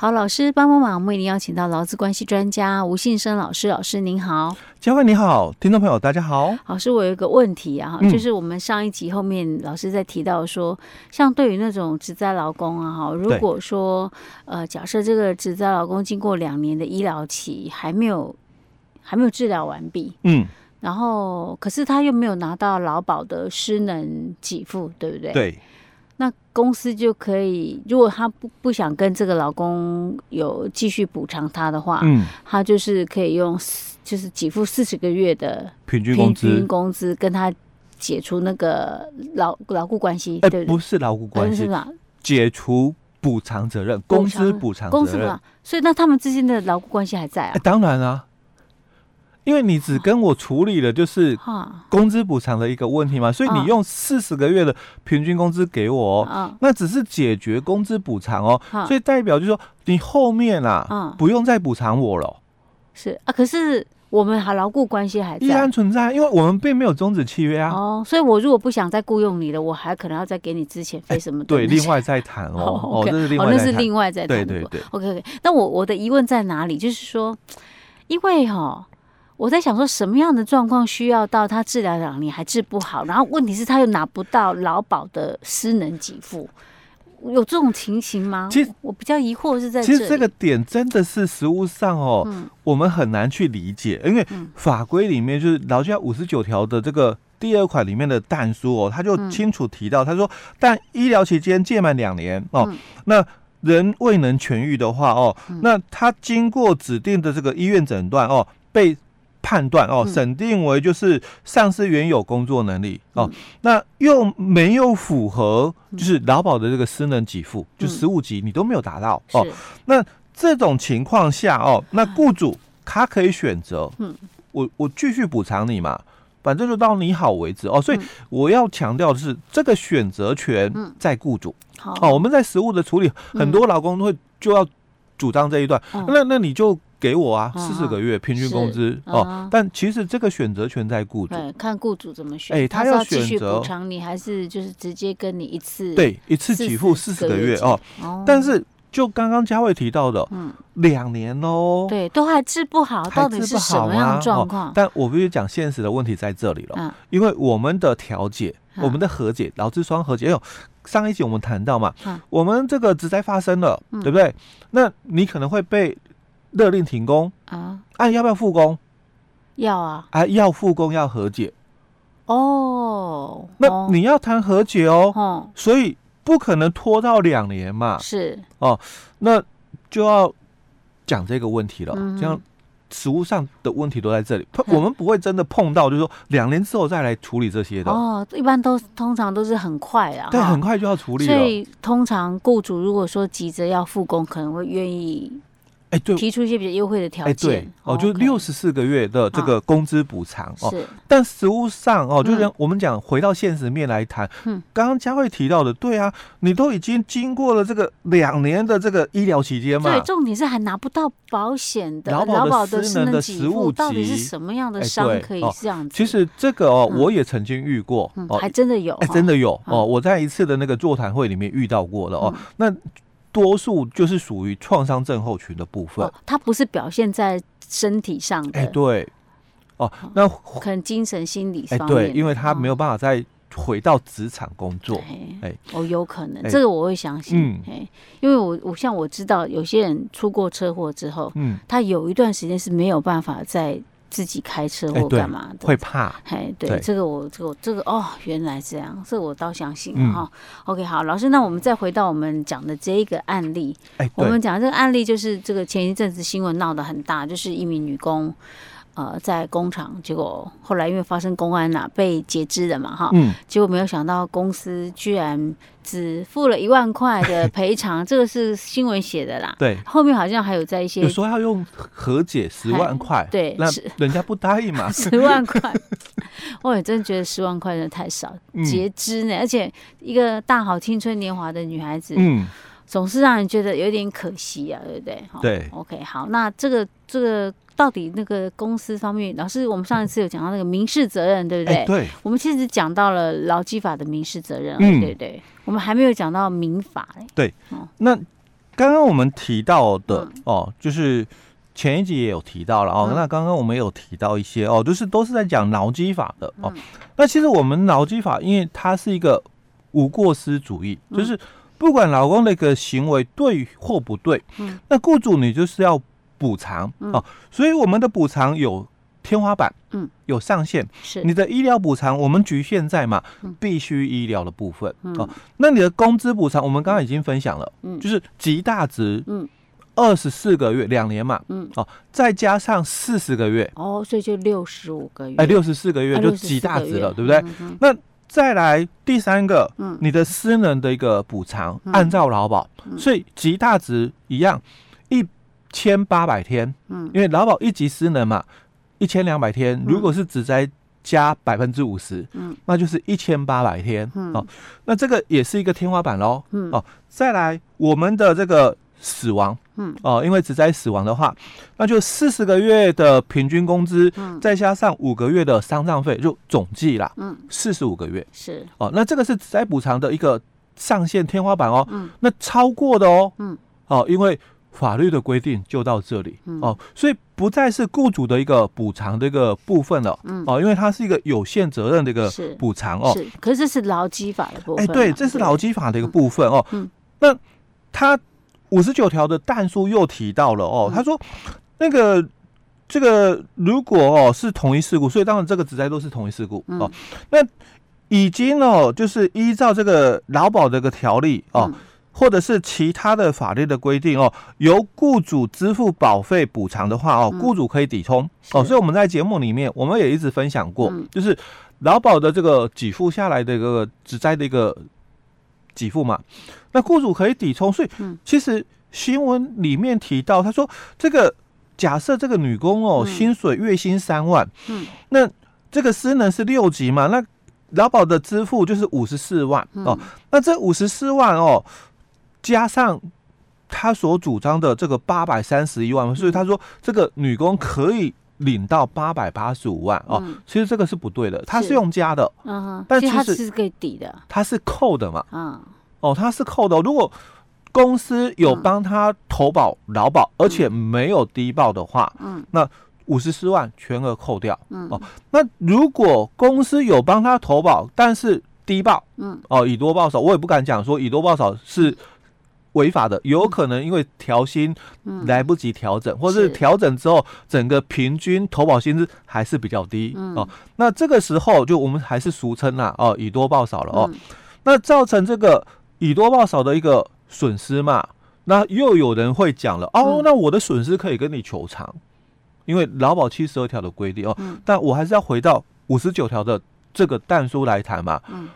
好，老师帮帮忙，我们已经邀请到劳资关系专家吴信生老师。老师您好，嘉惠你好，听众朋友大家好。老师，我有一个问题啊，嗯、就是我们上一集后面老师在提到说，像对于那种职灾劳工啊，哈，如果说呃，假设这个职灾劳工经过两年的医疗期还没有还没有治疗完毕，嗯，然后可是他又没有拿到劳保的失能给付，对不对？对。那公司就可以，如果他不不想跟这个老公有继续补偿他的话，嗯，他就是可以用就是给付四十个月的平均工资，平均工资跟他解除那个劳劳雇关系，欸、对不对？不是劳雇关系，是吧？解除补偿责任，工资补偿责任，所以那他们之间的劳雇关系还在啊？欸、当然啊。因为你只跟我处理了就是工资补偿的一个问题嘛，所以你用四十个月的平均工资给我，那只是解决工资补偿哦，所以代表就是说你后面啊，不用再补偿我了。是啊，可是我们还牢固关系还在，依然存在，因为我们并没有终止契约啊。哦，所以我如果不想再雇佣你了，我还可能要再给你之前费什么的。对，另外再谈哦。哦，这是另外。哦，那是另外再谈。对对对。OK OK，那我我的疑问在哪里？就是说，因为哈。我在想说，什么样的状况需要到他治疗两年还治不好，然后问题是他又拿不到劳保的失能给付，有这种情形吗？其实我比较疑惑是在其实这个点真的是实物上哦，嗯、我们很难去理解，因为法规里面就是劳教五十九条的这个第二款里面的但书哦，他就清楚提到，他说，但医疗期间届满两年哦，嗯、那人未能痊愈的话哦，那他经过指定的这个医院诊断哦，被判断哦，审定为就是丧失原有工作能力哦，那又没有符合就是劳保的这个失能给付，就十五级你都没有达到哦。那这种情况下哦，那雇主他可以选择，嗯，我我继续补偿你嘛，反正就到你好为止哦。所以我要强调的是，这个选择权在雇主。好，我们在实务的处理，很多劳工会就要主张这一段，那那你就。给我啊，四十个月平均工资哦，但其实这个选择权在雇主，看雇主怎么选。哎，他要选择补偿你，还是就是直接跟你一次？对，一次给付四十个月哦。但是就刚刚佳慧提到的，嗯，两年哦，对，都还治不好，到底是什么样的状况？但我必须讲现实的问题在这里了，因为我们的调解，我们的和解，劳资双和解，有上一集我们谈到嘛，我们这个职灾发生了，对不对？那你可能会被。勒令停工啊！啊，要不要复工？要啊！啊，要复工要和解哦。那你要谈和解哦。哦，所以不可能拖到两年嘛。是哦，那就要讲这个问题了。嗯、这样实物上的问题都在这里，嗯、我们不会真的碰到，就是说两年之后再来处理这些的。哦，一般都通常都是很快啊。对，很快就要处理了。所以通常雇主如果说急着要复工，可能会愿意。哎，对，提出一些比较优惠的条件，哎对，哦，就六十四个月的这个工资补偿哦。但实物上哦，就是我们讲回到现实面来谈，嗯，刚刚佳慧提到的，对啊，你都已经经过了这个两年的这个医疗期间嘛，对，重点是还拿不到保险的劳保的失能的实物，到底是什么样的伤可以这样子？其实这个哦，我也曾经遇过，哦，还真的有，哎，真的有哦，我在一次的那个座谈会里面遇到过的哦，那。多数就是属于创伤症候群的部分，哦，它不是表现在身体上的。哎，对，哦，那可能精神心理上。哎，对，因为他没有办法再回到职场工作。哎，哦，有可能，这个我会相信。嗯，哎，因为我我像我知道有些人出过车祸之后，嗯，他有一段时间是没有办法再。自己开车或干嘛的，会怕。哎，对，这个我，这个这个哦，原来这样，这个我倒相信哈。OK，好，老师，那我们再回到我们讲的这一个案例。我们讲的这个案例就是这个前一阵子新闻闹得很大，就是一名女工。呃，在工厂，结果后来因为发生公安呐、啊，被截肢了嘛，哈，嗯，结果没有想到公司居然只付了一万块的赔偿，这个是新闻写的啦，对，后面好像还有在一些有说要用和解十万块，对，那人家不答应嘛，十万块，我也真觉得十万块真的太少，截肢呢，而且一个大好青春年华的女孩子，嗯，总是让人觉得有点可惜啊，对不对？对，OK，好，那这个这个。到底那个公司方面，老师，我们上一次有讲到那个民事责任，对不对？欸、对。我们其实讲到了劳基法的民事责任，嗯、对不对？我们还没有讲到民法嘞。对。哦、那刚刚我们提到的哦，就是前一集也有提到了哦。那刚刚我们有提到一些哦，就是都是在讲劳基法的哦。那其实我们劳基法，因为它是一个无过失主义，就是不管劳工的一个行为对或不对，那雇主你就是要补偿哦。所以我们的补偿有。天花板，嗯，有上限，是。你的医疗补偿，我们局限在嘛，必须医疗的部分，哦，那你的工资补偿，我们刚刚已经分享了，嗯，就是极大值，嗯，二十四个月，两年嘛，嗯，哦，再加上四十个月，哦，所以就六十五个月，哎，六十四个月就极大值了，对不对？那再来第三个，嗯，你的私人的一个补偿，按照劳保，所以极大值一样，一千八百天，嗯，因为劳保一级私人嘛。一千两百天，如果是只在加百分之五十，嗯，那就是一千八百天，嗯，哦，那这个也是一个天花板喽，嗯，哦，再来我们的这个死亡，嗯，哦，因为职灾死亡的话，那就四十个月的平均工资，嗯，再加上五个月的丧葬费，就总计啦，嗯，四十五个月。是，哦，那这个是职灾补偿的一个上限天花板哦，嗯，那超过的哦，嗯，哦，因为。法律的规定就到这里、嗯、哦，所以不再是雇主的一个补偿的一个部分了，嗯、哦，因为它是一个有限责任的一个补偿哦。是，可是这是劳基法的部分。哎，对，这是劳基法的一个部分哦。嗯，那他五十九条的但书又提到了哦，他说那个这个如果哦是同一事故，所以当然这个职灾都是同一事故哦。那已经哦就是依照这个劳保的一个条例哦。或者是其他的法律的规定哦，由雇主支付保费补偿的话哦，雇主可以抵充哦。所以我们在节目里面，我们也一直分享过，就是劳保的这个给付下来的一个职灾的一个给付嘛，那雇主可以抵充。所以其实新闻里面提到，他说这个假设这个女工哦，薪水月薪三万，嗯，那这个私能是六级嘛，那劳保的支付就是五十四万哦，那这五十四万哦。加上他所主张的这个八百三十一万，所以他说这个女工可以领到八百八十五万哦。其实这个是不对的，它是用加的，嗯，但其实他是可以抵的，它是扣的嘛，嗯，哦，它是扣的。如果公司有帮他投保劳保，而且没有低报的话，嗯，那五十四万全额扣掉，嗯，哦，那如果公司有帮他投保，但是低报，嗯，哦，以多报少，我也不敢讲说以多报少是。违法的，有可能因为调薪来不及调整，嗯、或者是调整之后整个平均投保薪资还是比较低、嗯、哦。那这个时候就我们还是俗称啦哦，以多报少了哦。嗯、那造成这个以多报少的一个损失嘛，那又有人会讲了哦，那我的损失可以跟你求偿，因为劳保七十二条的规定哦。嗯、但我还是要回到五十九条的这个但书来谈嘛。嗯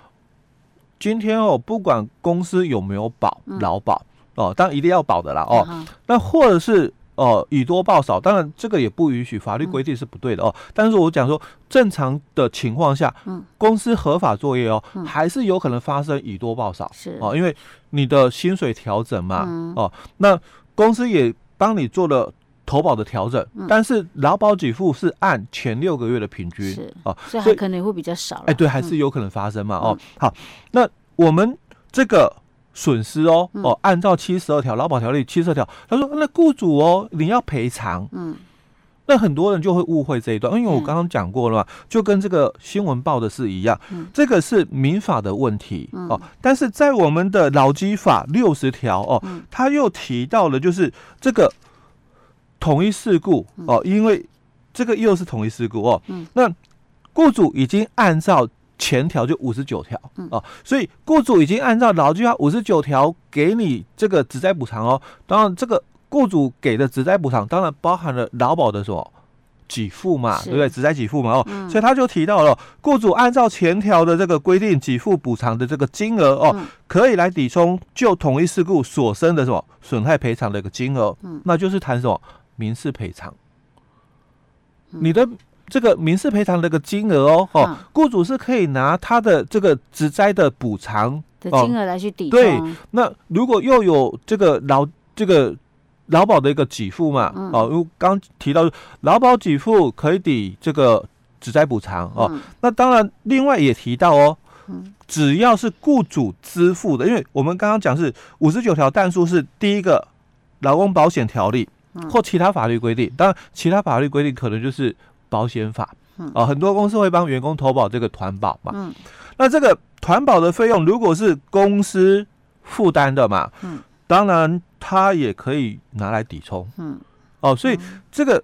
今天哦，不管公司有没有保劳保哦，当然一定要保的啦哦。那或者是哦，以多报少，当然这个也不允许，法律规定是不对的哦。但是我讲说，正常的情况下，公司合法作业哦，还是有可能发生以多报少是哦，因为你的薪水调整嘛哦，那公司也帮你做了。投保的调整，但是劳保给付是按前六个月的平均是哦，所以还可能会比较少。哎，对，还是有可能发生嘛。嗯、哦，好，那我们这个损失哦，嗯、哦，按照七十二条劳保条例七十二条，他说那雇主哦，你要赔偿。嗯，那很多人就会误会这一段，因为我刚刚讲过了嘛，嗯、就跟这个新闻报的是一样，嗯、这个是民法的问题、嗯、哦，但是在我们的劳基法六十条哦，嗯、他又提到了就是这个。同一事故哦，因为这个又是同一事故哦。嗯，那雇主已经按照前条就五十九条哦，所以雇主已经按照劳基法五十九条给你这个职灾补偿哦。当然，这个雇主给的职灾补偿当然包含了劳保的什么给付嘛，对不对？职灾给付嘛哦，嗯、所以他就提到了雇主按照前条的这个规定给付补偿的这个金额哦，嗯、可以来抵充就同一事故所生的什么损害赔偿的一个金额。嗯，那就是谈什么？民事赔偿，你的这个民事赔偿的一个金额哦，哦，雇主是可以拿他的这个职灾的补偿的金额来去抵。对，那如果又有这个劳这个劳保的一个给付嘛，哦，因为刚提到劳保给付可以抵这个职灾补偿哦，那当然另外也提到哦，只要是雇主支付的，因为我们刚刚讲是五十九条但书是第一个。劳工保险条例或其他法律规定，当然其他法律规定可能就是保险法。哦，很多公司会帮员工投保这个团保嘛。嗯，那这个团保的费用如果是公司负担的嘛，嗯，当然他也可以拿来抵充。嗯，哦，所以这个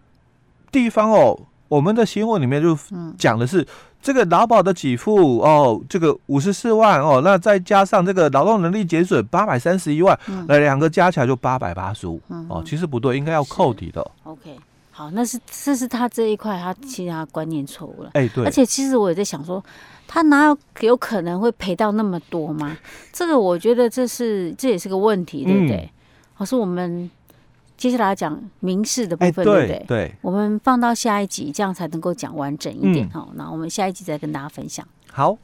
地方哦，我们的新闻里面就讲的是这个劳保的给付哦，这个五十四万哦，那再加上这个劳动能力减损八百三十一万，那两个加起来就八百八十五。哦，其实不对，应该要扣抵的。OK。好，那是这是他这一块，他其他观念错误了。哎、欸，对。而且其实我也在想说，他哪有有可能会赔到那么多吗？这个我觉得这是这也是个问题，对不对？好、嗯，是我们接下来讲民事的部分，欸、对不对？对。我们放到下一集，这样才能够讲完整一点。好、嗯，那我们下一集再跟大家分享。好。